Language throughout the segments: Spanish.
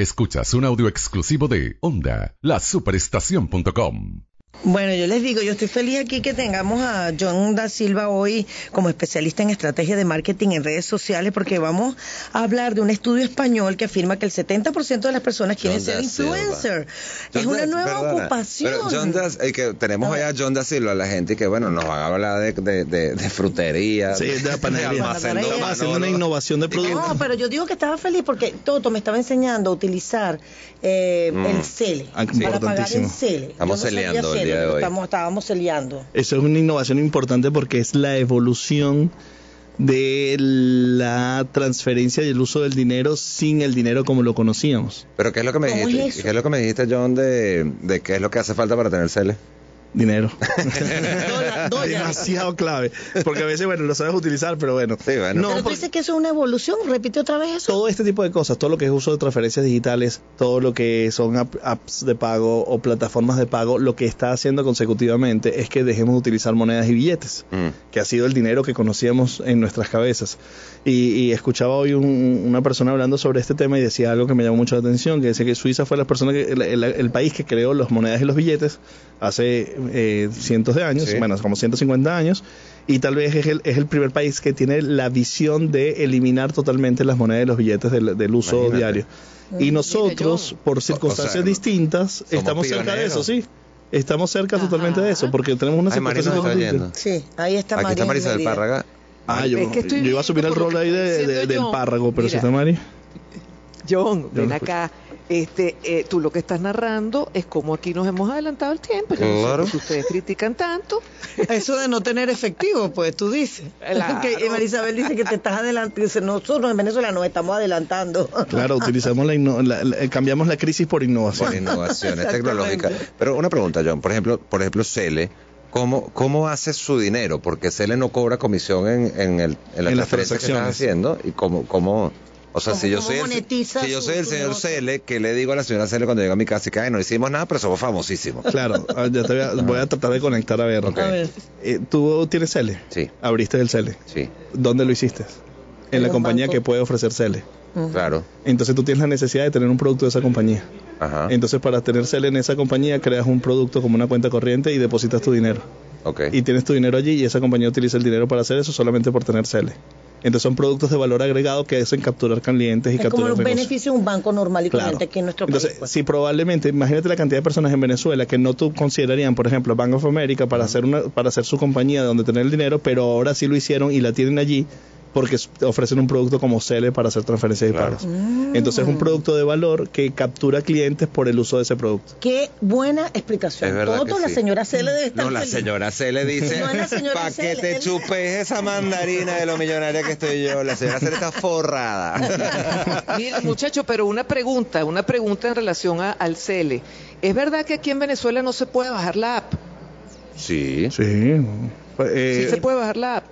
Escuchas un audio exclusivo de Onda, la superestación.com. Bueno, yo les digo, yo estoy feliz aquí que tengamos a John da Silva hoy como especialista en estrategia de marketing en redes sociales porque vamos a hablar de un estudio español que afirma que el 70% de las personas quieren ser influencer. John es una Da- nueva perdona, ocupación. Pero John Da- eh, que tenemos allá a John da Silva, la gente que, bueno, nos van a hablar de, de, de, de frutería. Sí, de panadería. haciendo una ¿no? innovación de producto. No, pero yo digo que estaba feliz porque Toto me estaba enseñando a utilizar eh, Mm. el CELE Ah, para pagar importantísimo. CELE. Estamos sabía celeando el CELE, día de pero hoy. Estamos, estábamos celeando. Eso es una innovación importante porque es la evolución de la transferencia y el uso del dinero sin el dinero como lo conocíamos. Pero ¿qué es lo que me ¿Cómo dijiste? es? ¿Qué es lo que me dijiste, John, de, de qué es lo que hace falta para tener cele? Dinero. Demasiado clave. Porque a veces, bueno, lo sabes utilizar, pero bueno. Sí, bueno. No, Pero tú dices que eso es una evolución. Repite otra vez eso. todo este tipo de cosas, todo lo que es uso de transferencias digitales, todo lo que son app- apps de pago o plataformas de pago, lo que está haciendo consecutivamente es que dejemos de utilizar monedas y billetes, Mm. que ha sido el dinero que conocíamos en nuestras cabezas. Y, y escuchaba hoy un- una persona hablando sobre este tema y decía algo que me llamó mucho la atención, que decía que Suiza fue la persona que, el, el- el país que creó las monedas y los billetes hace eh, cientos de años, Sí. bueno, como 150 años, y tal vez es el, es el primer país que tiene la visión de eliminar totalmente las monedas y los billetes del, del uso Imagínate. diario. Y nosotros, por circunstancias O sea, distintas, estamos cerca de eso, sí. Estamos cerca totalmente de eso, porque tenemos una circunstancia. Sí, ahí está Aquí María está Marisabel Mérida. Párraga. Ah, yo, Es que estoy yo iba a subir el rol ahí de, de- del párrago, pero si está Mari. John, Yo ven acá. Este, eh, tú lo que estás narrando es como aquí nos hemos adelantado el tiempo. Yo no sé Claro. ustedes critican tanto. Eso de no tener efectivo, pues tú dices. Claro. Que Marisabel dice que te estás adelantando. Dice, nosotros en Venezuela nos estamos adelantando. Claro, utilizamos la, la- la- cambiamos la crisis por innovación. por innovaciones tecnológicas. Pero una pregunta, John, por ejemplo, por ejemplo, Cele, ¿cómo, cómo hace su dinero? Porque Cele no cobra comisión en, en, el, en la En las transferencia que estás transacciones. haciendo y cómo, cómo o sea, ¿Cómo- si yo soy el, si yo soy el señor? Cele, que le digo a la señora Cele cuando llega a mi casa y que "Ay, no hicimos nada, pero somos famosísimos. Claro, ah, ya te voy a, voy a tratar de conectar a ver. Ok. A ver. Eh, ¿Tú tienes Cele? Sí, Abriste el Cele. sí, ¿Dónde lo hiciste? En En la compañía banco. que puede ofrecer Cele. claro. Entonces tú tienes la necesidad de tener un producto de esa compañía. Ajá. Entonces para tener Cele en esa compañía creas un producto como una cuenta corriente y depositas tu dinero. Ok. Y tienes tu dinero allí y esa compañía utiliza el dinero para hacer eso solamente por tener Cele. Entonces son productos de valor agregado que hacen capturar clientes y Es como capturar los negocios. beneficios de un banco normal y Claro. corriente aquí en nuestro Entonces, país. pues. si probablemente, imagínate la cantidad de personas en Venezuela que no tú considerarían, por ejemplo, Bank of America para hacer una, para hacer su compañía de donde tener el dinero, pero ahora sí lo hicieron y la tienen allí porque ofrecen un producto como Cele para hacer transferencias y Claro. pagos. Entonces es un producto de valor que captura clientes por el uso de ese producto. Qué buena explicación. Es verdad Todo que la sí. señora Cele debe estar No, la feliz. señora Cele dice, No es la señora para que te chupes esa mandarina de lo millonaria que estoy yo. La señora Cele está forrada. Mira, muchacho, pero una pregunta, una pregunta en relación a- al CELE. ¿Es verdad que aquí en Venezuela no se puede bajar la app? Sí. Sí. Eh, Sí se puede bajar la app.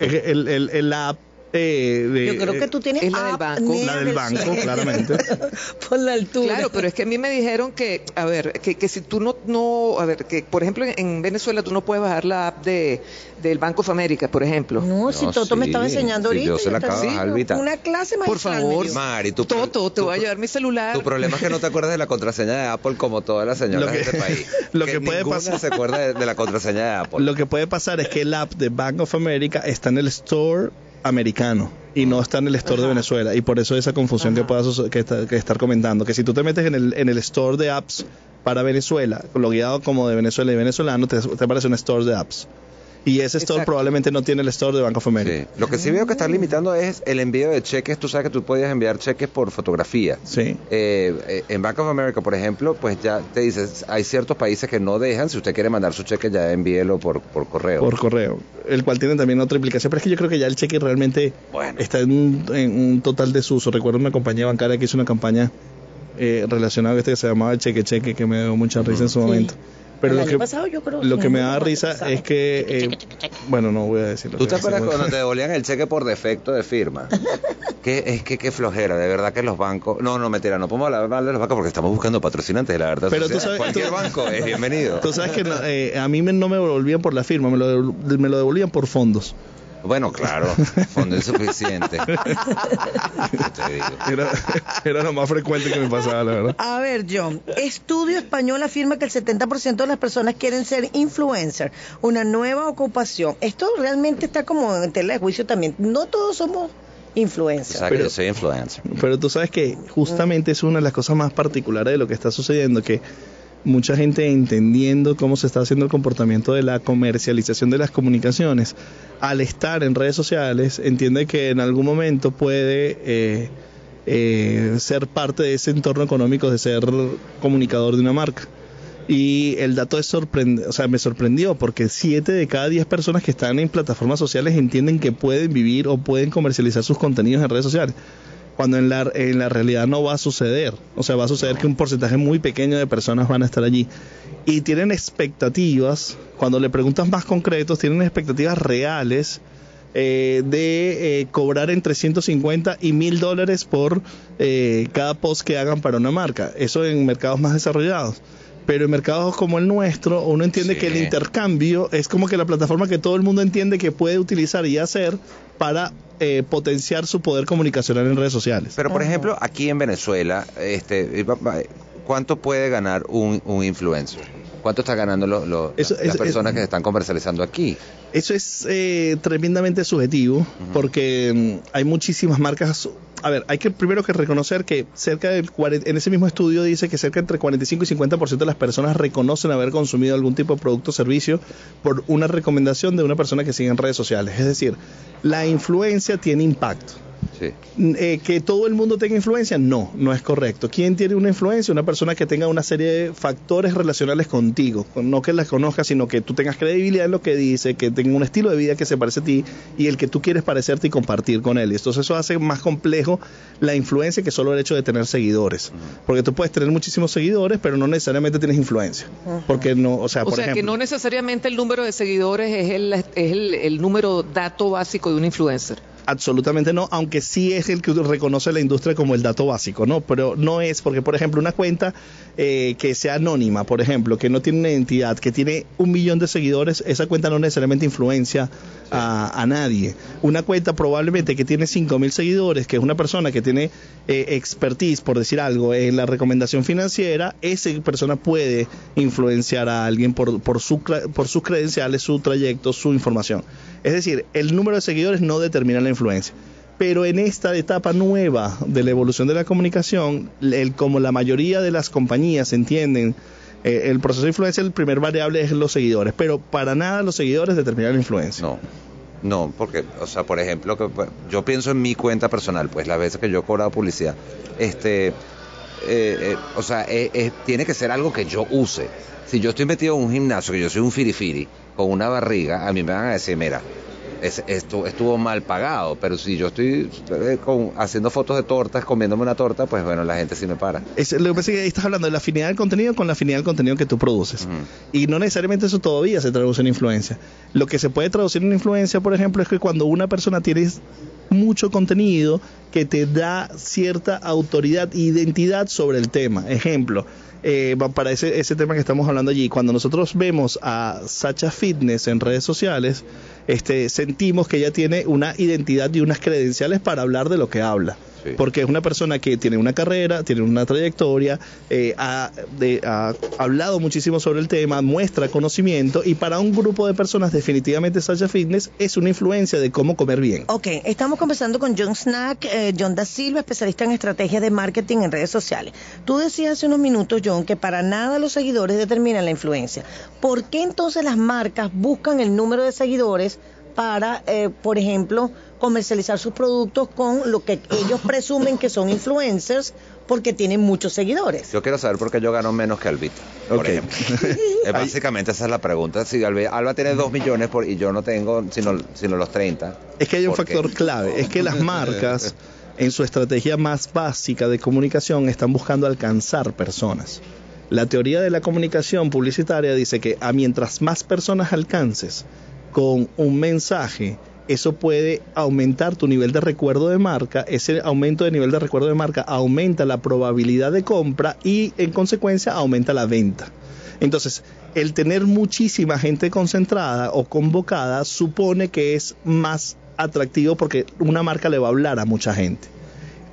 El, el- el app eh, de- Yo creo que tú tienes Es la del app banco. La del banco, claramente. Por la altura. Claro, pero es que a mí me dijeron que, a ver, que, que si tú no, no, a ver, que por ejemplo en, en Venezuela tú no puedes bajar la app de del Banco of America, por ejemplo. No, si No, Toto me estaba enseñando Sí, ahorita. yo se la acabo de. Una clase Por magistral. favor. me dio. Mari, tu, Toto, te voy a llevar mi celular. Tu problema es que no te acuerdas de la contraseña de Apple como todas las señoras de este país. lo que puede pasar- se acuerda de, de la contraseña de Apple. Lo que puede pasar es que el app de Bank of America está en el store americano y no está en el store de Venezuela. Y por eso esa confusión que puedas que, está- que estar comentando que si tú te metes en el, en el store de apps para Venezuela logueado como de Venezuela y venezolano te, te aparece un store de apps y ese store Exacto. probablemente no tiene el store de Bank of America Sí. Lo que sí veo que están limitando es el envío de cheques. Tú sabes que tú podías enviar cheques por fotografía. sí Eh, eh, en Bank of America, por ejemplo, pues ya te dices, hay ciertos países que no dejan. Si usted quiere mandar su cheque, ya envíelo por, por correo. por correo el cual tiene también otra implicación pero es que yo creo que ya el cheque realmente Bueno. está en un, en un total desuso recuerdo una compañía bancaria que hizo una campaña eh, relacionada a este que se llamaba el cheque cheque que me dio mucha risa en su Sí. momento Pero El lo año que, pasado yo creo lo que me da risa pasado. es que, eh, bueno, no voy a decirlo. ¿Tú te acuerdas cuando te devolvían el cheque por defecto de firma? que es que qué flojera, de verdad que los bancos. No, no, mentira, no podemos hablar mal de los bancos porque estamos buscando patrocinantes, la verdad. Pero tú sociedad. sabes- Cualquier tú- banco es bienvenido. Tú sabes que no, eh, a mí me- no me devolvían por la firma, me lo, me lo devolvían por fondos. Bueno, claro, fondo insuficiente. ¿Qué te digo? Era, era lo más frecuente que me pasaba, la verdad. A ver, John, estudio español afirma que el 70% de las personas quieren ser influencer, una nueva ocupación. Esto realmente está como en tela de juicio también. No todos somos O influencers. sea, que yo soy influencer. Pero tú sabes que justamente es una de las cosas más particulares de lo que está sucediendo, que mucha gente entendiendo cómo se está haciendo el comportamiento de la comercialización de las comunicaciones, al estar en redes sociales, entiende que en algún momento puede eh, eh, ser parte de ese entorno económico de ser comunicador de una marca. Y el dato es sorprendente, o sea, me sorprendió porque 7 de cada 10 personas que están en plataformas sociales entienden que pueden vivir o pueden comercializar sus contenidos en redes sociales cuando en la, en la realidad no va a suceder. O sea, va a suceder que un porcentaje muy pequeño de personas van a estar allí. Y tienen expectativas, cuando le preguntas más concretos, tienen expectativas reales eh, de eh, cobrar entre 150 y 1000 dólares por eh, cada post que hagan para una marca. Eso en mercados más desarrollados. Pero en mercados como el nuestro, uno entiende Sí. que el intercambio es como que la plataforma que todo el mundo entiende que puede utilizar y hacer para eh, potenciar su poder comunicacional en redes sociales. Pero, por ejemplo, aquí en Venezuela, este, ¿cuánto puede ganar un, un influencer? ¿Cuánto está ganando lo- lo- Eso- las eso- personas eso- que se están comercializando aquí? Eso es eh, tremendamente subjetivo porque mm, hay muchísimas marcas. A ver, hay que primero que reconocer que cerca del 40 en ese mismo estudio dice que cerca entre 45 y 50% de las personas reconocen haber consumido algún tipo de producto o servicio por una recomendación de una persona que sigue en redes sociales. Es decir, la influencia tiene impacto. Sí. Eh, que todo el mundo tenga influencia, no, no es correcto. ¿Quién tiene una influencia? Una persona que tenga una serie de factores relacionales contigo, no que las conozcas, sino que tú tengas credibilidad en lo que dice, que tenga un estilo de vida que se parece a ti y el que tú quieres parecerte y compartir con él. Y entonces eso hace más complejo la influencia que solo el hecho de tener seguidores. Porque tú puedes tener muchísimos seguidores, pero no necesariamente tienes influencia. Porque no, o sea, O por sea, que ejemplo, no necesariamente el número de seguidores es el, es el, el número dato básico de un influencer. Absolutamente no, aunque sí es el que reconoce la industria como el dato básico, ¿no? Pero no es porque, por ejemplo, una cuenta eh, que sea anónima, por ejemplo, que no tiene una identidad, que tiene un millón de seguidores, esa cuenta no necesariamente influencia a, a nadie. Una cuenta probablemente que tiene 5 mil seguidores, que es una persona que tiene eh, expertise, por decir algo, en la recomendación financiera, esa persona puede influenciar a alguien por, por, su, por sus credenciales, su trayecto, su información. Es decir, el número de seguidores no determina la influencia. Pero en esta etapa nueva de la evolución de la comunicación, el, como la mayoría de las compañías entienden eh, el proceso de influencia, el primer variable es los seguidores. Pero para nada los seguidores determinan la influencia. No. No, porque, o sea, por ejemplo, que pues, yo pienso en mi cuenta personal, pues las veces que yo he cobrado publicidad, este, eh, eh, o sea, eh, tiene que ser algo que yo use. Si yo estoy metido en un gimnasio, que yo soy un firifiri, con una barriga, a mí me van a decir, mira, es- esto estuvo mal pagado, pero si yo estoy eh, con- haciendo fotos de tortas, comiéndome una torta, pues bueno, la gente sí me para. Es, lo que pasa es que ahí estás hablando de la afinidad del contenido con la afinidad del contenido que tú produces. Y no necesariamente eso todavía se traduce en influencia. Lo que se puede traducir en influencia, por ejemplo, es que cuando una persona tiene mucho contenido que te da cierta autoridad e identidad sobre el tema. Ejemplo, eh, para ese, ese tema que estamos hablando allí, cuando nosotros vemos a Sacha Fitness en redes sociales, este, sentimos que ella tiene una identidad y unas credenciales para hablar de lo que habla. Sí. Porque es una persona que tiene una carrera, tiene una trayectoria, eh, ha, de- ha hablado muchísimo sobre el tema, muestra conocimiento y para un grupo de personas definitivamente Sasha Fitness es una influencia de cómo comer bien. Ok, estamos conversando con John Snack, eh, John Da Silva, especialista en estrategias de marketing en redes sociales. Tú decías hace unos minutos, John, que para nada los seguidores determinan la influencia. ¿Por qué entonces las marcas buscan el número de seguidores para, eh, por ejemplo, comercializar sus productos con lo que ellos presumen que son influencers porque tienen muchos seguidores? Yo quiero saber por qué yo gano menos que Albita, por ejemplo. Básicamente esa es la pregunta. Si Alba, Alba tiene 2 millones por, y yo no tengo sino, sino los 30. Es que hay un factor clave, es que las marcas en su estrategia más básica de comunicación están buscando alcanzar personas. La teoría de la comunicación publicitaria dice que a mientras más personas alcances con un mensaje, eso puede aumentar tu nivel de recuerdo de marca, ese aumento de nivel de recuerdo de marca aumenta la probabilidad de compra y en consecuencia aumenta la venta. Entonces, el tener muchísima gente concentrada o convocada supone que es más atractivo porque una marca le va a hablar a mucha gente.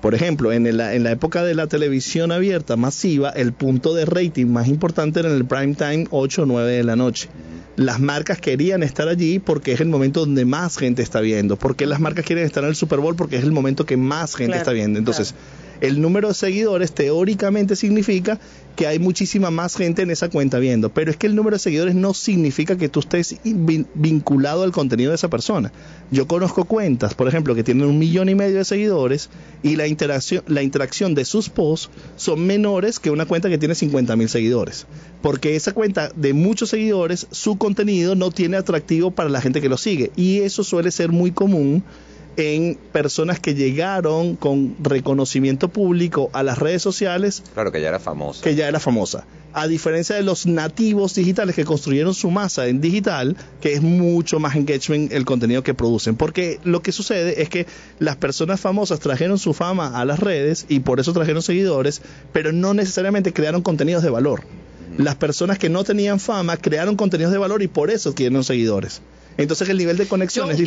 Por ejemplo, en la, en la época de la televisión abierta masiva, el punto de rating más importante era en el prime time 8 o 9 de la noche. Las marcas querían estar allí porque es el momento donde más gente está viendo. ¿Por qué las marcas quieren estar en el Super Bowl? Porque es el momento que más gente Claro, está viendo. Entonces, el número de seguidores teóricamente significa que hay muchísima más gente en esa cuenta viendo, pero es que el número de seguidores no significa que tú estés vin- vinculado al contenido de esa persona. Yo conozco cuentas, por ejemplo, que tienen un millón y medio de seguidores y la interacción, la interacción de sus posts son menores que una cuenta que tiene 50 mil seguidores, porque esa cuenta de muchos seguidores, su contenido no tiene atractivo para la gente que lo sigue. Y eso suele ser muy común en personas que llegaron con reconocimiento público a las redes sociales Claro que ya era famoso. que ya era famosa. A diferencia de los nativos digitales que construyeron su masa en digital, que es mucho más engagement el contenido que producen. Porque lo que sucede es que las personas famosas trajeron su fama a las redes y por eso trajeron seguidores, pero no necesariamente crearon contenidos de valor. Las personas que no tenían fama crearon contenidos de valor y por eso adquirieron seguidores. Entonces el nivel de conexión es y-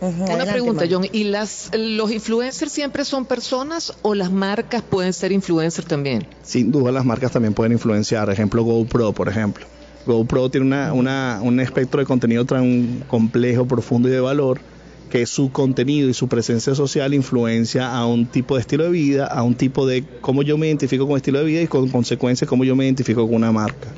Una adelante, pregunta. John. ¿Y las, los influencers siempre son personas o las marcas pueden ser influencers también? sin duda las marcas también pueden influenciar. Ejemplo, GoPro, por ejemplo. GoPro tiene una, una- un espectro de contenido tan complejo, profundo y de valor que su contenido y su presencia social influencia a un tipo de estilo de vida, a un tipo de cómo yo me identifico con estilo de vida y con consecuencia cómo yo me identifico con una marca.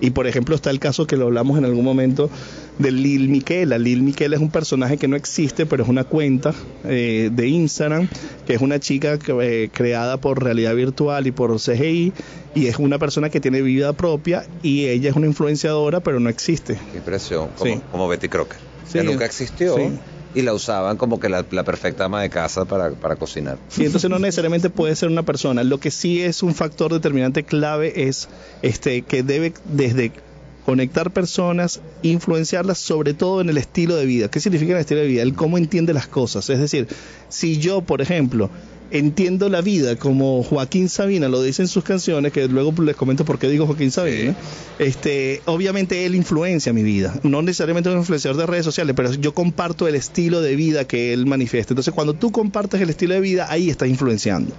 Y por ejemplo está el caso que lo hablamos en algún momento de Lil Miquela. Lil Miquela es un personaje que no existe, pero es una cuenta eh, de Instagram, que es una chica que, eh, creada por realidad virtual y por CGI, y es una persona que tiene vida propia y ella es una influenciadora, pero no existe. Impresión. Como, Sí. como Betty Crocker. Sí, que nunca existió. sí. Y la usaban como que la, perfecta ama de casa para, para cocinar. Y entonces no necesariamente puede ser una persona. Lo que sí es un factor determinante clave es este que debe desde conectar personas, influenciarlas sobre todo en el estilo de vida. ¿Qué significa el estilo de vida? El cómo entiende las cosas. Es decir, si yo, por ejemplo, entiendo la vida como Joaquín Sabina lo dice en sus canciones, que luego les comento por qué digo Joaquín Sabina, este, obviamente él influencia mi vida. No necesariamente es un influenciador de redes sociales, pero yo comparto el estilo de vida que él manifiesta. Entonces, cuando tú compartes el estilo de vida, ahí estás influenciando.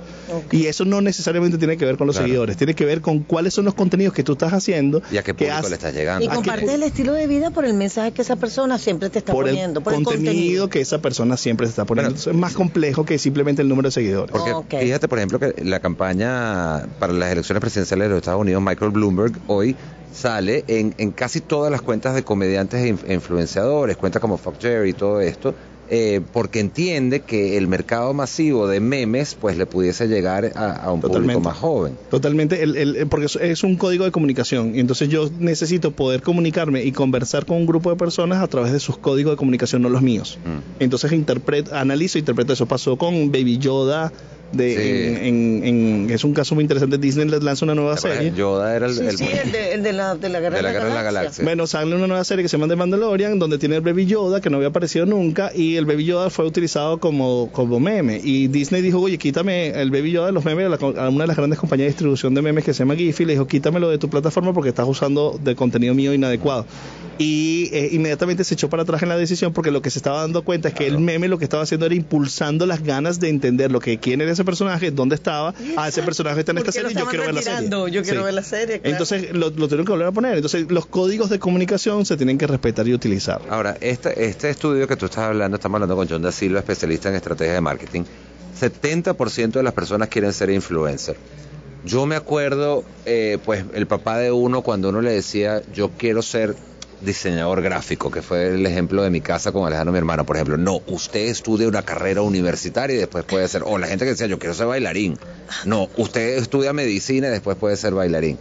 Y eso no necesariamente tiene que ver con los Claro. seguidores, tiene que ver con cuáles son los contenidos que tú estás haciendo. ¿Y a qué que público has- le estás Y llegando? ¿A qué compartes el estilo de vida por el mensaje que esa persona siempre te está por el poniendo, por contenido, el contenido. que esa persona siempre se está poniendo. Bueno. Entonces, es más complejo que simplemente el número de seguidores. Porque fíjate, por ejemplo, que la campaña para las elecciones presidenciales de los Estados Unidos, Michael Bloomberg, hoy sale en, en casi todas las cuentas de comediantes e inf- influenciadores, cuentas como Fuck Jerry y todo esto, eh, porque entiende que el mercado masivo de memes pues le pudiese llegar a, a un público Totalmente. más joven. Totalmente, el- el- porque es- un código de comunicación y entonces yo necesito poder comunicarme y conversar con un grupo de personas a través de sus códigos de comunicación, no los míos. Mm. Entonces interpreto, analizo, interpreto eso. Pasó con Baby Yoda, de, Sí. en, en- en- es un caso muy interesante. Disney les lanza una nueva serie. Yoda era el, Sí, el- sí, el de, el de la, de la guerra de la Galaxia. Galaxia. Bueno, sale una nueva serie que se llama The Mandalorian, donde tiene el Baby Yoda, que no había aparecido nunca, y el Baby Yoda fue utilizado como, como meme. Y Disney dijo, oye, quítame el Baby Yoda de los memes, a, la a una de las grandes compañías de distribución de memes que se llama Giphy, le dijo, quítamelo de tu plataforma porque estás usando de contenido mío inadecuado. Y eh, inmediatamente se echó para atrás en la decisión porque lo que se estaba dando cuenta es que el meme lo que estaba haciendo era impulsando las ganas de entender lo que quién era ese personaje, dónde estaba, ah, ese personaje está en ¿Por esta serie, yo quiero ver la serie. Yo quiero ver la serie, claro. Entonces lo, lo tuvieron que volver a poner. Entonces los códigos de comunicación se tienen que respetar y utilizar. Ahora, este, este estudio que tú estás hablando, estamos hablando con John Da Silva, especialista en estrategia de marketing. 70% de las personas quieren ser influencer. Yo me acuerdo, eh, pues, el papá de uno cuando uno le decía, yo quiero ser diseñador gráfico, que fue el ejemplo de mi casa con Alejandro, mi hermano, por ejemplo. No, usted estudia una carrera universitaria y después puede ser, o la gente que decía, yo quiero ser bailarín. No, usted estudia medicina y después puede ser bailarín.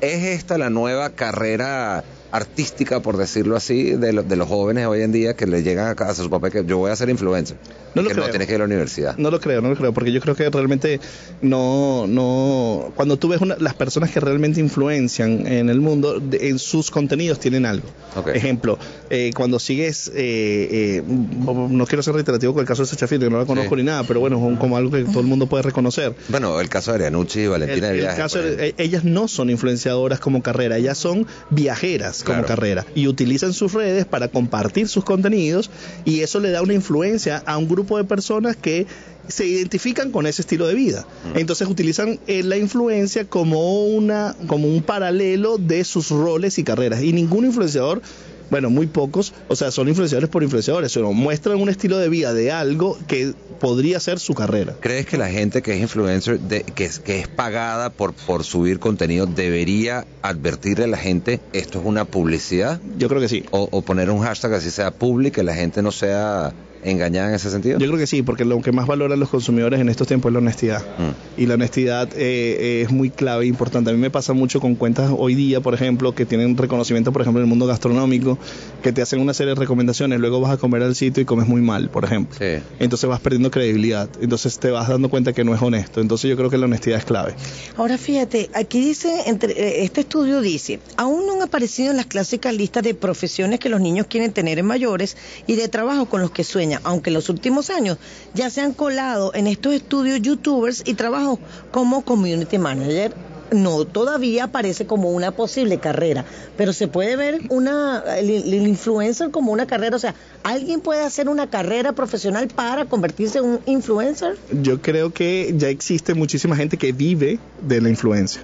¿Es esta la nueva carrera artística, por decirlo así, de, lo- de los jóvenes hoy en día que le llegan a casa a su papá que yo voy a ser influencer. No lo que no tienes que ir a la universidad. No lo creo, no lo creo, porque yo creo que realmente no, no, cuando tú ves una- las personas que realmente influencian en el mundo, de- en sus contenidos tienen algo. Ok. Ejemplo, eh, cuando sigues, eh, eh, no quiero ser reiterativo con el caso de Sacha Fierro, que no la conozco Sí. ni nada, pero bueno, es como algo que todo el mundo puede reconocer. Bueno, el caso de Arianucci y El, Valentina de el Viaje. caso de- ejemplo. eh, ellas no son influenciadoras como carrera, ellas son viajeras como Claro. carrera y utilizan sus redes para compartir sus contenidos y eso le da una influencia a un grupo de personas que se identifican con ese estilo de vida. Mm. Entonces utilizan eh, la influencia como una como un paralelo de sus roles y carreras y ningún influenciador bueno, muy pocos, o sea, son influenciadores por influenciadores, sino muestran un estilo de vida de algo que podría ser su carrera. ¿Crees que la gente que es influencer, de- que, es, que es pagada por, por subir contenido, debería advertirle a la gente esto es una publicidad? Yo creo que sí. O, o poner un hashtag así sea public, que la gente no sea engañada en ese sentido? Yo creo que sí, porque lo que más valoran los consumidores en estos tiempos es la honestidad. Mm. Y la honestidad eh, es muy clave e importante. A mí me pasa mucho con cuentas hoy día, por ejemplo, que tienen reconocimiento, por ejemplo, en el mundo gastronómico, que te hacen una serie de recomendaciones, luego vas a comer al sitio y comes muy mal, por ejemplo. Sí. Entonces vas perdiendo credibilidad. Entonces te vas dando cuenta que no es honesto. Entonces yo creo que la honestidad es clave. Ahora fíjate, aquí dice, entre, eh, este estudio dice, aún no han aparecido en las clásicas listas de profesiones que los niños quieren tener en mayores y de trabajo con los que sueñan, aunque en los últimos años ya se han colado en estos estudios youtubers y trabajo como community manager. No, todavía aparece como una posible carrera, pero se puede ver una el, influencer como una carrera, o sea, alguien puede hacer una carrera profesional para convertirse en un influencer. Yo creo que ya existe muchísima gente que vive de la influencia.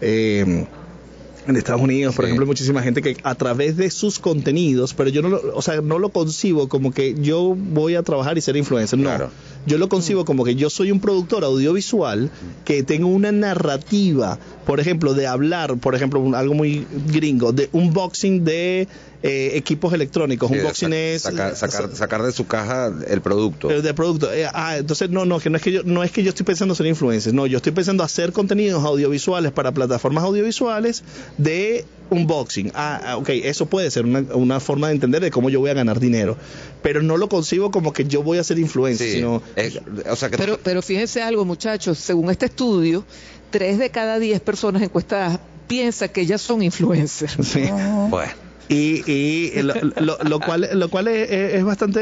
Eh, en Estados Unidos, por Sí. ejemplo, hay muchísima gente que a través de sus contenidos, pero yo no lo, o sea, no lo concibo como que yo voy a trabajar y ser influencer, no. Claro. Yo lo concibo como que yo soy un productor audiovisual que tengo una narrativa, por ejemplo, de hablar, por ejemplo, un- algo muy gringo, de unboxing de eh, equipos electrónicos. Sí, unboxing sac- es sacar, sacar, sacar de su caja el producto. eh, de producto. Eh, ah, entonces no, no, que no es que yo no es que yo estoy pensando ser influencer, no, yo estoy pensando hacer contenidos audiovisuales para plataformas audiovisuales de unboxing. Ah, ah, ok, eso puede ser una, una forma de entender de cómo yo voy a ganar dinero, pero no lo concibo como que yo voy a ser influencer, Sí, sino es- o sea que Pero, pero fíjense algo, muchachos, según este estudio, tres de cada diez personas encuestadas piensa que ellas son influencers. sí. bueno. Y, y lo, lo- lo cual lo cual es, es- bastante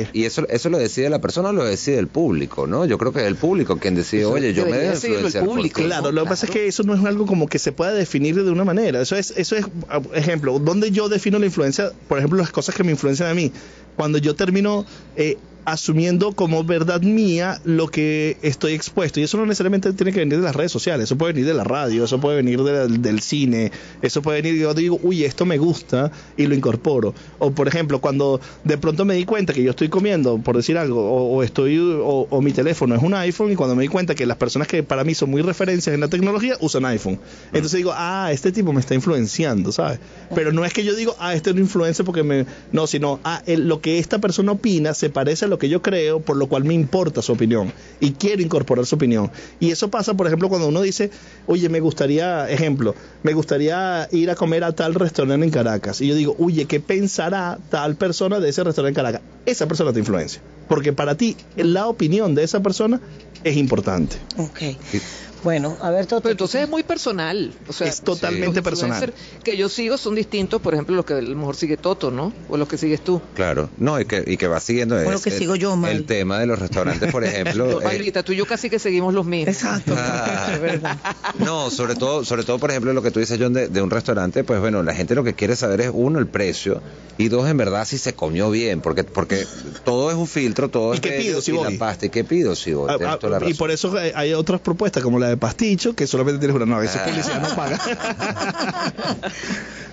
eh, Y eso, eso lo decide la persona o lo decide el público, ¿no? Yo creo que es el público quien decide, Eso oye, yo me el público. ti". Claro, lo que pasa es que eso no es algo como que se pueda definir de una manera. Eso es, eso es, ejemplo, donde yo defino la influencia, por ejemplo, las cosas que me influencian a mí. Cuando yo termino eh, asumiendo como verdad mía lo que estoy expuesto. Y eso no necesariamente tiene que venir de las redes sociales, eso puede venir de la radio, eso puede venir de la- del cine, eso puede venir, yo digo, uy, esto me gusta y lo incorporo. O por ejemplo, cuando de pronto me di cuenta que yo estoy comiendo, por decir algo, o, o estoy, o, o mi teléfono es un iPhone, y cuando me di cuenta que las personas que para mí son muy referencias en la tecnología usan iPhone. Entonces digo, ah, este tipo me está influenciando, ¿sabes? Pero no es que yo digo, ah, este es un influencer porque me. No, sino, ah, el- lo que esta persona opina se parece a lo que yo creo, por lo cual me importa su opinión y quiero incorporar su opinión. Y eso pasa, por ejemplo, cuando uno dice, oye, me gustaría, ejemplo, me gustaría ir a comer a tal restaurante en Caracas. Y yo digo, oye, ¿qué pensará tal persona de ese restaurante en Caracas? Esa persona te influencia. Porque para ti, la opinión de esa persona es importante. Ok. Bueno, a ver, Toto. Pero entonces es muy personal. O sea, Es totalmente los personal. Que yo sigo son distintos, por ejemplo, los que a lo mejor sigue Toto, ¿no? O los que sigues tú. Claro, no, y que, y que va siguiendo Bueno, es- que es sigo yo, mal. el tema de los restaurantes, por ejemplo. eh, Pablita, tú y yo casi que seguimos los mismos. Exacto. Ah. Es verdad. No, sobre todo, sobre todo, por ejemplo, lo que tú dices, John, de, de un restaurante, pues bueno, la gente lo que quiere saber es, uno, el precio, y dos, en verdad, si se comió bien, porque porque todo es un filtro, todo ¿Y es qué bello, pido si y voy? la pasta, ¿y qué pido si voy? Ah, ah, y por eso hay- hay otras propuestas como la de pasticho que solamente tienes una no, a veces Ah. publicidad no paga.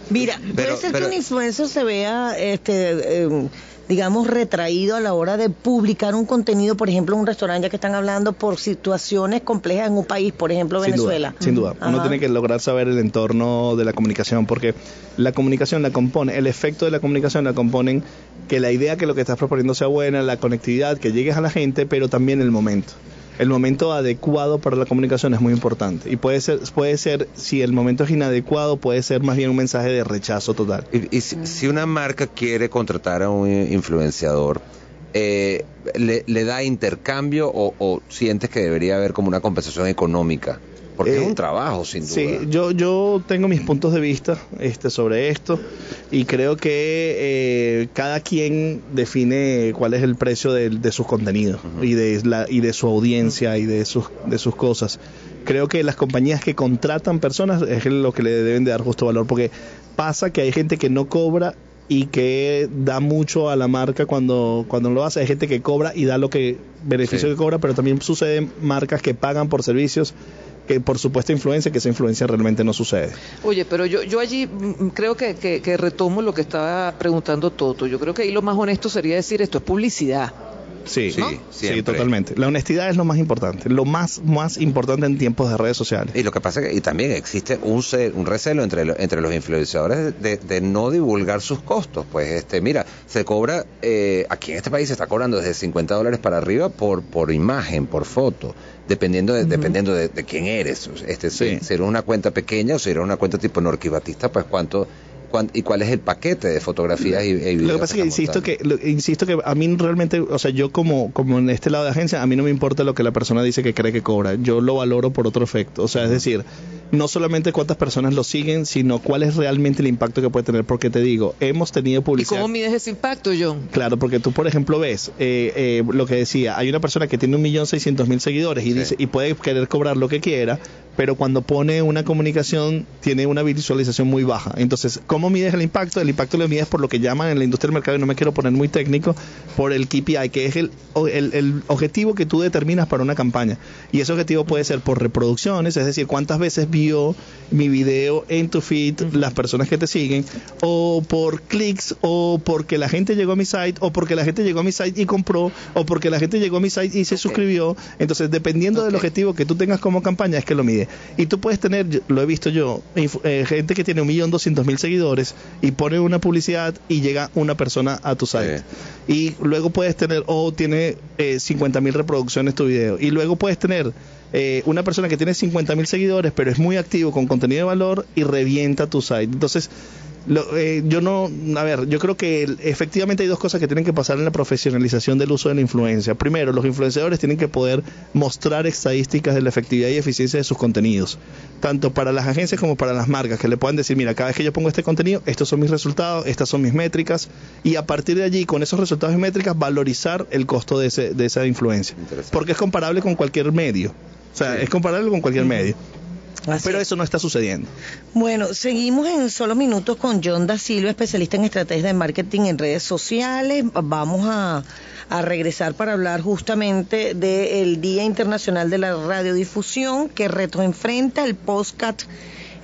Mira, Pero- puede ser pero- que un influencer se vea, este, eh, digamos, retraído a la hora de publicar un contenido, por ejemplo, en un restaurante, ya que están hablando por situaciones complejas en un país, por ejemplo, Sin Venezuela. duda, sin duda. Uno tiene que lograr saber el entorno de la comunicación, porque la comunicación la compone, el efecto de la comunicación la componen que la idea que lo que estás proponiendo sea buena, la conectividad, que llegues a la gente, pero también el momento. El momento adecuado para la comunicación es muy importante. Y puede ser, puede ser, si el momento es inadecuado, puede ser más bien un mensaje de rechazo total. Y, si, una marca quiere contratar a un influenciador, eh, le, da intercambio o sientes que debería haber como una compensación económica? Porque Eh, es un trabajo, sin duda. Sí, yo, yo tengo mis puntos de vista este, sobre esto y creo que eh, cada quien define cuál es el precio de, de sus contenidos y, de la, y de su audiencia y de sus, de sus cosas. Creo que las compañías que contratan personas es lo que le deben de dar justo valor porque pasa que hay gente que no cobra y que da mucho a la marca cuando, cuando lo hace. Hay gente que cobra y da lo que beneficio Sí. que cobra, pero también suceden marcas que pagan por servicios que por supuesta influencia, que esa influencia realmente no sucede. Oye, pero yo, yo allí creo que- que retomo lo que estaba preguntando Toto. Yo creo que ahí lo más honesto sería decir esto es publicidad. Sí, Sí, ¿no? siempre. sí, totalmente. La honestidad es lo más importante, lo más, más importante en tiempos de redes sociales. Y lo que pasa es que y también existe un, un recelo entre, lo- entre los influenciadores de, de no divulgar sus costos. Pues este, mira, se cobra, eh, aquí en este país se está cobrando desde 50 dólares para arriba por, por imagen, por foto, dependiendo de, dependiendo de, de quién eres. Este, si, Sí. si eres una cuenta pequeña o si eres una cuenta tipo Norqui Batista, pues cuánto, cuán- y cuál es el paquete de fotografías y, y videos. Lo que pasa es que insisto que lo- insisto que a mí realmente, o sea, yo como como en este lado de agencia, a mí no me importa lo que la persona dice que cree que cobra. Yo lo valoro por otro efecto, o sea, es decir, no solamente cuántas personas lo siguen, sino cuál es realmente el impacto que puede tener, porque te digo, hemos tenido ¿Y publicidad cómo mides ese impacto, John? Claro, porque tú, por ejemplo, ves eh, eh, lo que decía, hay una persona que tiene un millón seiscientos mil seguidores y Sí. dice y puede querer cobrar lo que quiera, pero cuando pone una comunicación tiene una visualización muy baja. Entonces, ¿cómo mides el impacto? El impacto lo mides por lo que llaman en la industria del mercado, y no me quiero poner muy técnico, por el KPI, que es el, o- el, el objetivo que tú determinas para una campaña. Y ese objetivo puede ser por reproducciones, es decir, cuántas veces vio mi video en tu feed las personas que te siguen, o por clics, o porque la gente llegó a mi site, o porque la gente llegó a mi site y compró, o porque la gente llegó a mi site y se suscribió. Entonces, dependiendo del objetivo que tú tengas como campaña, es que lo mide. Y tú puedes tener, lo he visto yo, eh, gente que tiene un millón doscientos mil seguidores y pone una publicidad y llega una persona a tu site. Y luego puedes tener, o tiene eh, 50 mil reproducciones tu video. Y luego puedes tener eh, una persona que tiene 50 mil seguidores, pero es muy activo con contenido de valor y revienta tu site. Entonces, lo- eh, yo no, a ver, yo creo que efectivamente hay dos cosas que tienen que pasar en la profesionalización del uso de la influencia. Primero, los influenciadores tienen que poder mostrar estadísticas de la efectividad y eficiencia de sus contenidos, tanto para las agencias como para las marcas, que le puedan decir, mira, cada vez que yo pongo este contenido, estos son mis resultados, estas son mis métricas, y a partir de allí, con esos resultados y métricas, valorizar el costo de, ese, de esa influencia. Porque es comparable con cualquier medio. O sea, es comparable con cualquier medio. Así Pero es. eso no está sucediendo. Bueno, seguimos en solo minutos con John Da Silva, especialista en estrategias de marketing en redes sociales. Vamos a, a regresar para hablar justamente del Día Internacional de la Radiodifusión, que reto enfrenta. El podcast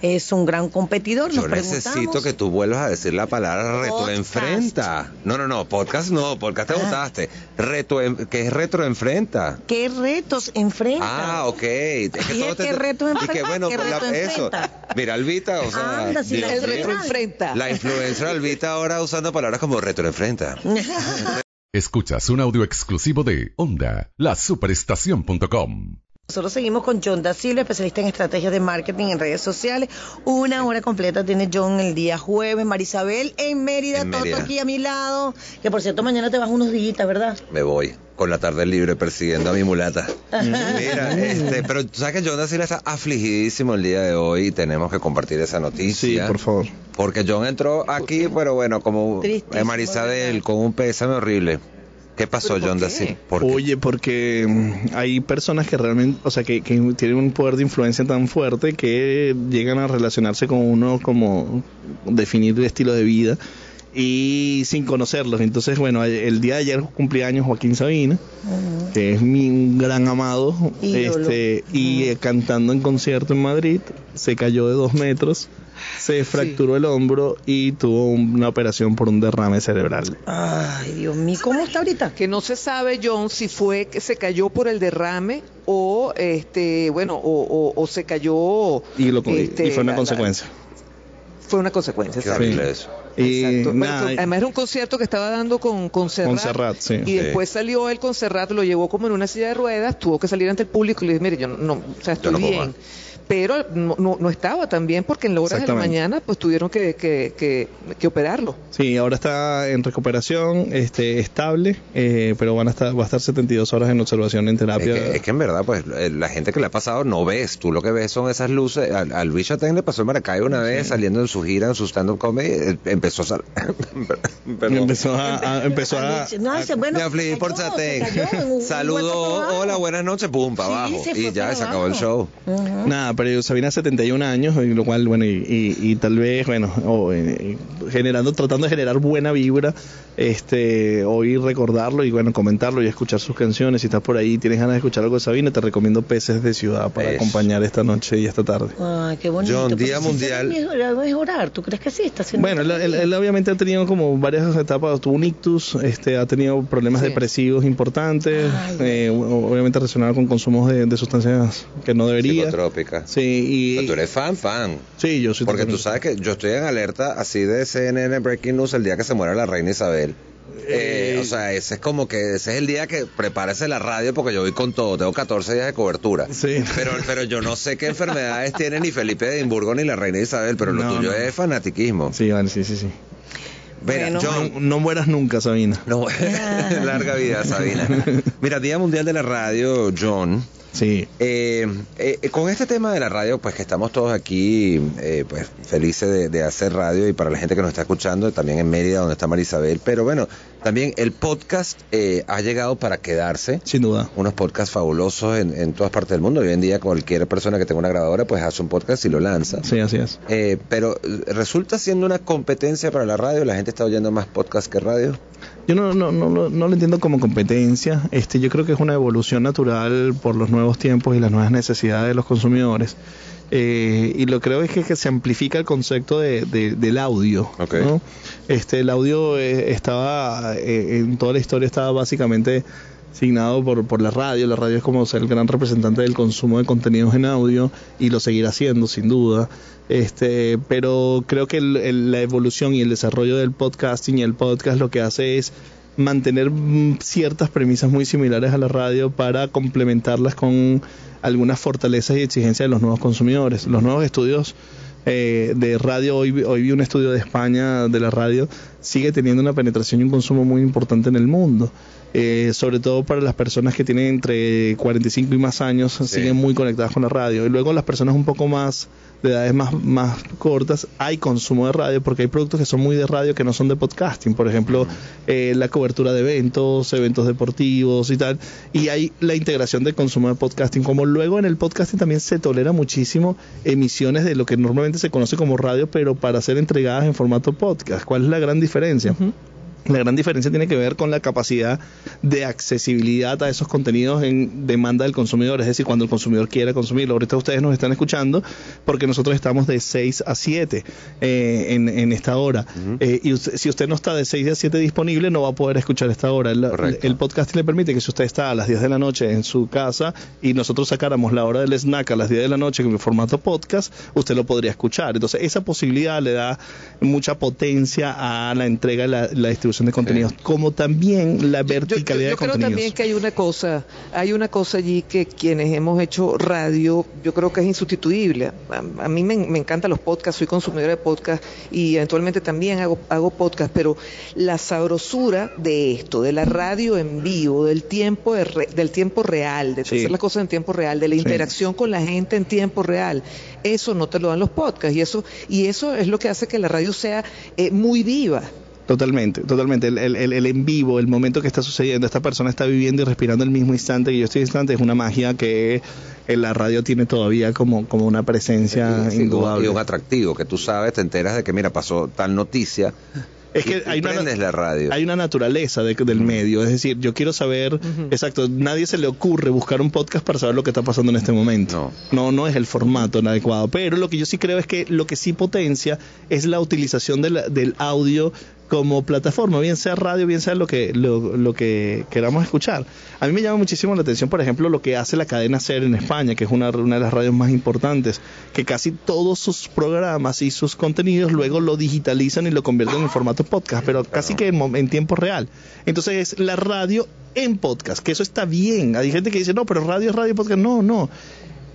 es un gran competidor. Nos Yo necesito que tú vuelvas a decir la palabra retroenfrenta. No, no, no, podcast no, podcast te Ah. votaste. Reto, ¿qué es retroenfrenta? ¿Qué retos enfrenta? Ah, ok. Es Dije, todo te- ¿qué reto y que enfrenta? bueno, ¿Qué la- reto eso. Mira, Albita, o sea, Anda, si Dios la- retroenfrenta. la influencer Albita ahora usando palabras como retroenfrenta. Escuchas un audio exclusivo de Onda, la superestación.com. Nosotros seguimos con John Da Silva, especialista en estrategias de marketing en redes sociales. Una hora completa tiene John el día jueves. Marisabel en Mérida, En Toto Mérida. aquí a mi lado. Que por cierto, mañana te vas unos días, ¿verdad? Me voy con la tarde libre persiguiendo a mi mulata. Mira, este, pero sabes que John Silva está afligidísimo el día de hoy y tenemos que compartir esa Sí, noticia. por favor. Porque John entró aquí, pero bueno, como Marisabel, con un pésame horrible. ¿Qué pasó, ¿Pero por John? Silva? ¿Por? Oye, porque mm, hay personas que realmente, o sea, que, que tienen un poder de influencia tan fuerte que llegan a relacionarse con uno como definir el estilo de vida y sin conocerlos. Entonces, bueno, el día de ayer cumplía años Joaquín Sabina, que es mi un gran amado, Ídolo. este, y eh, cantando en concierto en Madrid, se cayó de dos metros, se fracturó el hombro y tuvo una operación por un derrame cerebral. Ay, Dios mío, ¿cómo está ahorita? Que no se sabe, John, si fue que se cayó por el derrame o, este, bueno, o, o- o se cayó. Y, lo, este, y fue una la- la- consecuencia. fue una consecuencia. Exacto. horrible eso. Y Exacto. Bueno, nada, fue- además era un concierto que estaba dando con, con Serrat. Con Serrat, sí. Y después salió él con Serrat, lo llevó como en una silla de ruedas, tuvo que salir ante el público y le dije, mire, yo no, o sea, estoy no puedo bien. más. Pero no, no, estaba tan bien porque en las horas de la mañana pues tuvieron que, que, que, que operarlo. Sí, ahora está en recuperación, este, estable, eh, pero van a estar, va a estar 72 horas en observación en Es terapia. que, es que en verdad, pues eh, la gente que le ha pasado no ves. Tú lo que ves son esas luces. Al, al Luis Chatén le pasó en Maracaibo una vez saliendo en su gira, en su stand-up comedy. eh, Empezó a. sal- Perdón. empezó a, a- empezó a, No, dice, bueno, se por cayó, Chatén. cayó Saludó, hola, buenas noches, pum, para Sí, abajo. Y ya se acabó el show. abajo. Ujú. Nada, pero Sabina 71 años, y lo cual, bueno, y, y- y tal vez, bueno, o, eh, generando, tratando de generar buena vibra, este, hoy recordarlo y bueno, comentarlo y escuchar sus canciones. Si estás por ahí y tienes ganas de escuchar algo de Sabina, te recomiendo Peces de Ciudad para Eso. acompañar esta noche y esta tarde. Ay, qué bonito. John, pero Día Mundial- mejorar. ¿Tú crees que sí? Está haciendo Bueno, él, él- él obviamente ha tenido como varias etapas, tuvo un ictus, este, ha tenido problemas Sí. depresivos importantes, Ay. eh, obviamente relacionado con consumos de, de sustancias que no debería. Sí, Pero y tú eres fan, fan. sí, yo soy Porque tú sabes que yo estoy en alerta así de CNN Breaking News el día que se muera la reina Isabel. Eh, Eh, o sea, ese es como que ese es el día que prepárese la radio porque yo voy con todo. Tengo 14 días de cobertura. Sí. Pero, pero yo no sé qué enfermedades tiene ni Felipe de Edimburgo ni la reina Isabel, pero lo No, tuyo no. es fanatiquismo. Sí, vale, sí, sí, sí. Mira, Bueno. John, No, no mueras nunca, Sabina. no, larga vida, Sabina. Mira, Día Mundial de la Radio, John. Sí. Eh, eh, con este tema de la radio, pues que estamos todos aquí, eh, pues felices de, de hacer radio y para la gente que nos está escuchando, también en Mérida, donde está Marisabel. Pero bueno, también el podcast eh, ha llegado para quedarse. Sin duda. Unos podcasts fabulosos en, en todas partes del mundo. Hoy en día cualquier persona que tenga una grabadora, pues hace un podcast y lo lanza. Sí, así es. Eh, pero eh, resulta siendo una competencia para la radio. La gente está oyendo más podcast que radio. Yo no, no, no, no, no lo entiendo como competencia. Este, yo creo que es una evolución natural por los nuevos tiempos y las nuevas necesidades de los consumidores. Eh, y lo creo es que, que se amplifica el concepto de, de- del audio. Este, el audio eh, estaba, eh, en toda la historia estaba básicamente signado por, por la radio. La radio es como ser el gran representante del consumo de contenidos en audio y lo seguirá haciendo sin duda. Este, pero creo que el- el- la evolución y el desarrollo del podcasting y el podcast lo que hace es mantener mm, ciertas premisas muy similares a la radio para complementarlas con algunas fortalezas y exigencias de los nuevos consumidores. Los nuevos estudios eh, de radio, hoy, hoy vi un estudio de España de la radio, sigue teniendo una penetración y un consumo muy importante en el mundo. Eh, sobre todo para las personas que tienen entre 45 y más años, siguen muy conectadas con la radio. Y luego las personas un poco más de edades más, más cortas, hay consumo de radio porque hay productos que son muy de radio que no son de podcasting. Por ejemplo, eh, la cobertura de eventos, eventos deportivos y tal. Y hay la integración del consumo de podcasting. Como luego en el podcasting también se tolera muchísimo emisiones de lo que normalmente se conoce como radio, pero para ser entregadas en formato podcast. ¿Cuál es la gran diferencia? La gran diferencia tiene que ver con la capacidad de accesibilidad a esos contenidos en demanda del consumidor, es decir, cuando el consumidor quiera consumirlo. Ahorita ustedes nos están escuchando porque nosotros estamos de 6 a 7 eh, en, en esta hora. Eh, y usted- si usted no está de 6 a 7 disponible, no va a poder escuchar esta hora. El, podcast le permite que si usted está a las 10 de la noche en su casa y nosotros sacáramos la hora del snack a las 10 de la noche en formato podcast, usted lo podría escuchar. Entonces, esa posibilidad le da mucha potencia a la entrega y la, la distribución de contenidos, como también la Yo- yo- verticalidad yo de creo contenidos. también que hay una cosa, hay una cosa allí que quienes hemos hecho radio, yo creo que es insustituible. A, a mí me, me encantan los podcasts, soy consumidora de podcasts y eventualmente también hago, hago podcast, pero la sabrosura de esto, de la radio en vivo, del tiempo, de re- del tiempo real, de Sí. hacer las cosas en tiempo real, de la Sí. interacción con la gente en tiempo real, eso no te lo dan los podcasts y eso, y eso es lo que hace que la radio sea eh, muy viva. Totalmente, totalmente. El, el- el- el en vivo, el momento que está sucediendo, esta persona está viviendo y respirando el mismo instante que yo estoy instante, es una magia que en la radio tiene todavía como, como una presencia Sí, indudable. Y un atractivo, que tú sabes, te enteras de que, mira, pasó tal noticia. Es que y- y hay una, la radio. hay una naturaleza de- del medio, es decir, yo quiero saber, exacto, nadie se le ocurre buscar un podcast para saber lo que está pasando en este momento. No, no es el formato adecuado, pero lo que yo sí creo es que lo que sí potencia es la utilización de la- del audio como plataforma, bien sea radio, bien sea lo que, lo, lo, que queramos escuchar. A mí me llama muchísimo la atención, por ejemplo, lo que hace la cadena SER en España, que es una, una de las radios más importantes, que casi todos sus programas y sus contenidos luego lo digitalizan y lo convierten en formato podcast, pero casi que en, en tiempo real. Entonces es la radio en podcast, que eso está bien. Hay gente que dice, no, pero radio es radio, podcast. No, no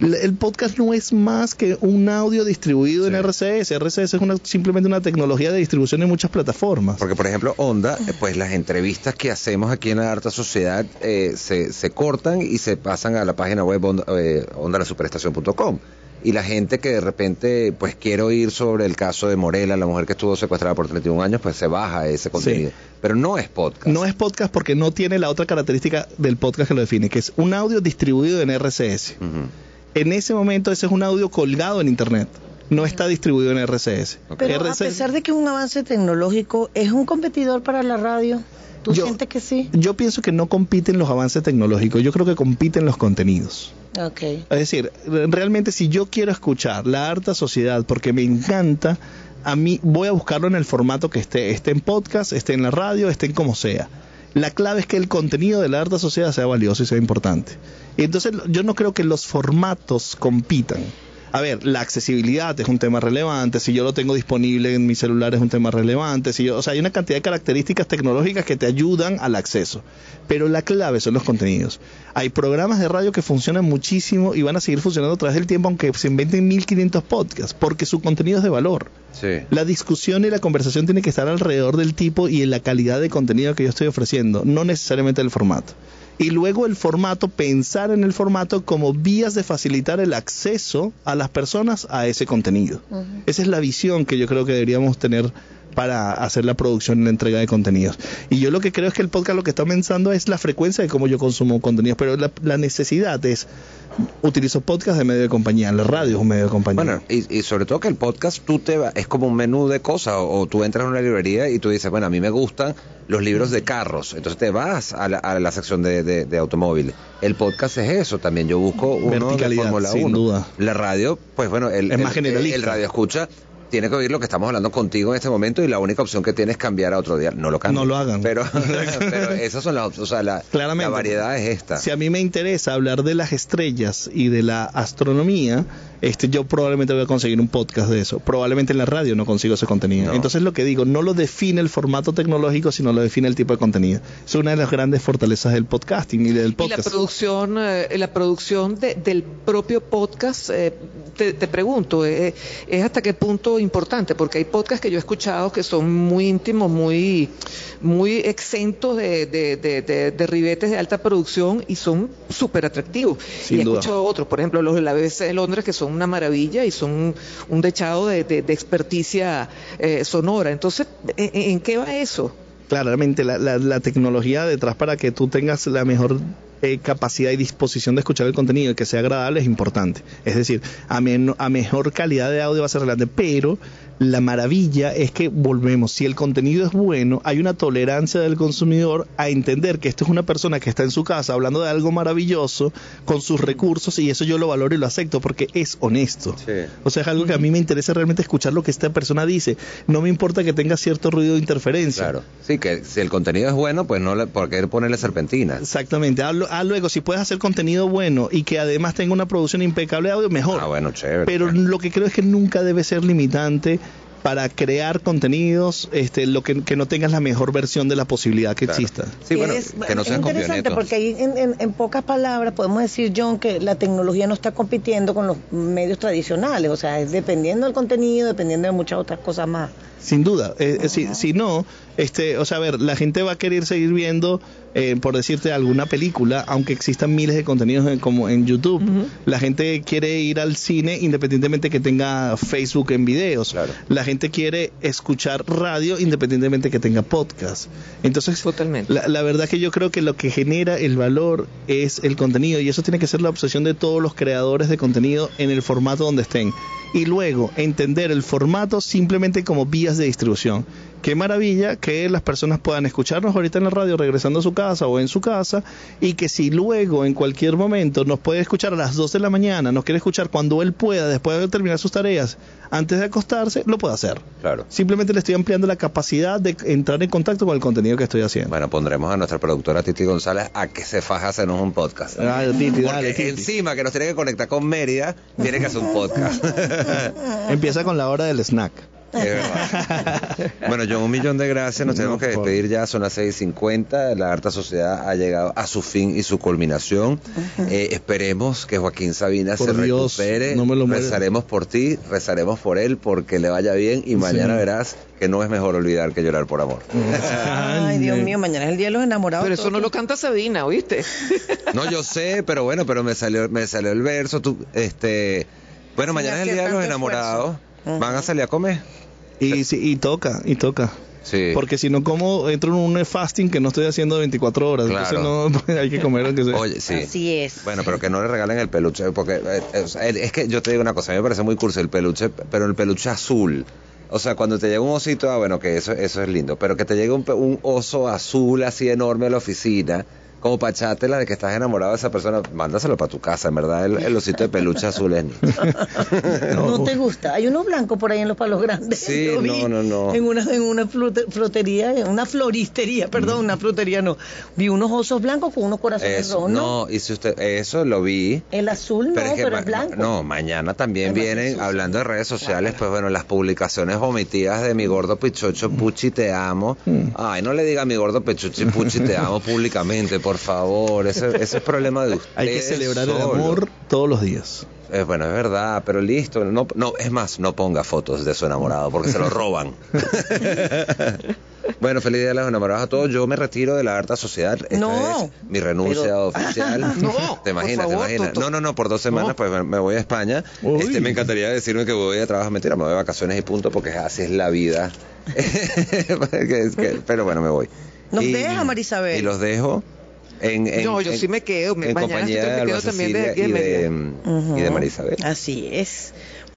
el podcast no es más que un audio distribuido en RCS. RCS es una, simplemente una tecnología de distribución en muchas plataformas. Porque, por ejemplo, Onda, eh, pues las entrevistas que hacemos aquí en la Alta Sociedad eh, se, se, cortan y se pasan a la página web onda, eh, ondalasuperestación.com. Y la gente que de repente pues quiere oír sobre el caso de Morela, la mujer que estuvo secuestrada por 31 años, pues se baja ese contenido. Sí. Pero no es podcast. No es podcast porque no tiene la otra característica del podcast que lo define, que es un audio distribuido en RCS. Uh -huh en ese momento ese es un audio colgado en internet no está distribuido en RCS. Pero RCS, a pesar de que es un avance tecnológico, ¿es un competidor para la radio? ¿Tú yo, sientes que sí? Yo pienso que no compiten los avances tecnológicos, yo creo que compiten los contenidos. Okay. Es decir, realmente si yo quiero escuchar la harta sociedad porque me encanta, a mí voy a buscarlo en el formato que esté, esté en podcast, esté en la radio, esté en como sea. La clave es que el contenido de la alta sociedad sea valioso y sea importante. Y entonces yo no creo que los formatos compitan. A ver, la accesibilidad es un tema relevante, si yo lo tengo disponible en mi celular es un tema relevante, si yo, o sea, hay una cantidad de características tecnológicas que te ayudan al acceso, pero la clave son los contenidos. Hay programas de radio que funcionan muchísimo y van a seguir funcionando a través del tiempo aunque se inventen 1500 podcasts, porque su contenido es de valor. Sí. La discusión y la conversación tiene que estar alrededor del tipo y en la calidad de contenido que yo estoy ofreciendo, no necesariamente el formato y luego el formato, pensar en el formato como vías de facilitar el acceso a las personas a ese contenido. Uh -huh. Esa es la visión que yo creo que deberíamos tener para hacer la producción y la entrega de contenidos. Y yo lo que creo es que el podcast lo que está pensando es la frecuencia de cómo yo consumo contenidos, pero la, la necesidad es utilizo podcast de medio de compañía, la radio es un medio de compañía. Bueno, y, y sobre todo que el podcast tú te va, es como un menú de cosas, o, o, tú entras en una librería y tú dices, bueno, a mí me gustan los libros de carros, entonces te vas a la, a la sección de, de, de, automóviles. El podcast es eso también, yo busco uno de Fórmula 1. Duda. La radio, pues bueno, el, es más el, generalista. el radio escucha tiene que oír lo que estamos hablando contigo en este momento y la única opción que tienes es cambiar a otro día. No lo cambien. No lo hagan. Pero, pero esas son las o sea, la, Claramente, la variedad es esta. Si a mí me interesa hablar de las estrellas y de la astronomía, este, yo probablemente voy a conseguir un podcast de eso. Probablemente en la radio no consigo ese contenido. No. Entonces lo que digo, no lo define el formato tecnológico, sino lo define el tipo de contenido. Es una de las grandes fortalezas del podcasting y del podcast. Y la producción, eh, la producción de, del propio podcast, eh, te, te, pregunto, eh, es hasta qué punto importante, porque hay podcasts que yo he escuchado que son muy íntimos, muy, muy exentos de, de, de, de ribetes de alta producción y son súper atractivos. Sin y he duda. escuchado otros, por ejemplo, los de la BBC de Londres, que son una maravilla y son un, dechado de, de, experticia eh, sonora. Entonces, ¿en, ¿en, qué va eso? Claramente, la, la, la, tecnología detrás para que tú tengas la mejor eh, capacidad y disposición de escuchar el contenido y que sea agradable es importante. Es decir, a, men a mejor calidad de audio va a ser relevante, pero la maravilla es que volvemos, si el contenido es bueno, hay una tolerancia del consumidor a entender que esto es una persona que está en su casa hablando de algo maravilloso con sus recursos y eso yo lo valoro y lo acepto porque es honesto. Sí. O sea, es algo que a mí me interesa realmente escuchar lo que esta persona dice. No me importa que tenga cierto ruido de interferencia. Claro. Sí, que si el contenido es bueno, pues no le, ¿por qué ponerle serpentina? Exactamente. Ah, ah, luego, si puedes hacer contenido bueno y que además tenga una producción impecable de audio, mejor. Ah, bueno, chévere. Pero lo que creo es que nunca debe ser limitante para crear contenidos este, lo que, que, no tengas la mejor versión de la posibilidad que claro. exista. Sí, bueno, es, que no es sean interesante porque ahí en, en, en, pocas palabras podemos decir, John, que la tecnología no está compitiendo con los medios tradicionales, o sea, es dependiendo del contenido, dependiendo de muchas otras cosas más. Sin duda, eh, uh -huh. si, si, no, este, o sea, a ver, la gente va a querer seguir viendo, eh, por decirte, alguna película, aunque existan miles de contenidos en, como en YouTube. Uh -huh. La gente quiere ir al cine independientemente que tenga Facebook en videos. Claro. La gente quiere escuchar radio independientemente que tenga podcast. Entonces, Totalmente. La, la verdad que yo creo que lo que genera el valor es el contenido y eso tiene que ser la obsesión de todos los creadores de contenido en el formato donde estén y luego entender el formato simplemente como vías de distribución. qué maravilla que las personas puedan escucharnos ahorita en la radio regresando a su casa o en su casa y que si luego en cualquier momento nos puede escuchar a las 2 de la mañana, nos quiere escuchar cuando él pueda, después de terminar sus tareas, antes de acostarse, lo puede hacer. Claro. Simplemente le estoy ampliando la capacidad de entrar en contacto con el contenido que estoy haciendo. Bueno, pondremos a nuestra productora Titi González a que se faja hacernos un podcast. Dale, Titi, Porque dale, Titi. encima que nos tiene que conectar con Mérida, tiene que hacer un podcast. Empieza con la hora del snack. Es verdad. Bueno, John, un millón de gracias. Nos No, tenemos que despedir ya. Son las 6.50. La Harta Sociedad ha llegado a su fin y su culminación. Eh, esperemos que Joaquín Sabina Por se Dios, recupere. no me lo rezaremos por ti, rezaremos por él, porque le vaya bien. Y mañana Sí. verás que no es mejor olvidar que llorar por amor. Ay, Dios mío, mañana es el día de los enamorados. Pero eso no lo canta Sabina, ¿oíste? No, yo sé, pero bueno, pero me salió, me salió el verso. Tú, este, bueno, mañana es el día de los esfuerzo. enamorados. ¿Van a salir a comer? Y, sí, y toca, y toca. Sí. Porque si no como, entro en un fasting que no estoy haciendo de 24 horas. Claro. Entonces no, hay que comer aunque sea. Oye, sí. Así es. Bueno, pero que no le regalen el peluche, porque eh, eh, es que yo te digo una cosa, a mí me parece muy cursi el peluche, pero el peluche azul. O sea, cuando te llega un osito, ah, bueno, que eso, eso es lindo, pero que te llegue un, pe- un oso azul así enorme a la oficina, como para echártela de que estás enamorado de esa persona, mándaselo para tu casa, en verdad, el, el osito de peluche azul es No te gusta. Hay uno blanco por ahí en los palos grandes. Sí, no, no, no. En una, en una flotería, en una floristería, perdón, una frutería no. Vi unos osos blancos con unos corazones Eso, rojos, ¿no? no, y si usted, eso lo vi. El azul no, Pero es que el blanco. no, mañana también vienen, hablando de redes sociales, pues bueno, las publicaciones omitidas de mi gordo pichocho, Puchi te amo. Ay, no le diga a mi gordo pichocho, Puchi te amo públicamente, por favor. Ese, ese es problema de usted. Hay que celebrar el amor todos los días. Es, bueno, es verdad, pero listo. No, no, es más, no ponga fotos de su enamorado porque se lo roban. bueno, feliz día de los enamorados a todos. Yo me retiro de la harta sociedad. Esta No, es mi renuncia pero- oficial. No, ¿Te imaginas? favor, ¿Te imaginas? No, no, no, por dos semanas No. pues me- voy a España. Uy. Este, me encantaría decirme que voy a trabajar. Mentira, me voy de vacaciones y punto porque así es la vida. Que es que- pero bueno, me voy. Nos Y- deja, Marisabel. Y los dejo. En, en- No, yo en- sí me quedo. Me- en mañana compañía me quedo también de y de, Mérida. y de Marisabel. Así es.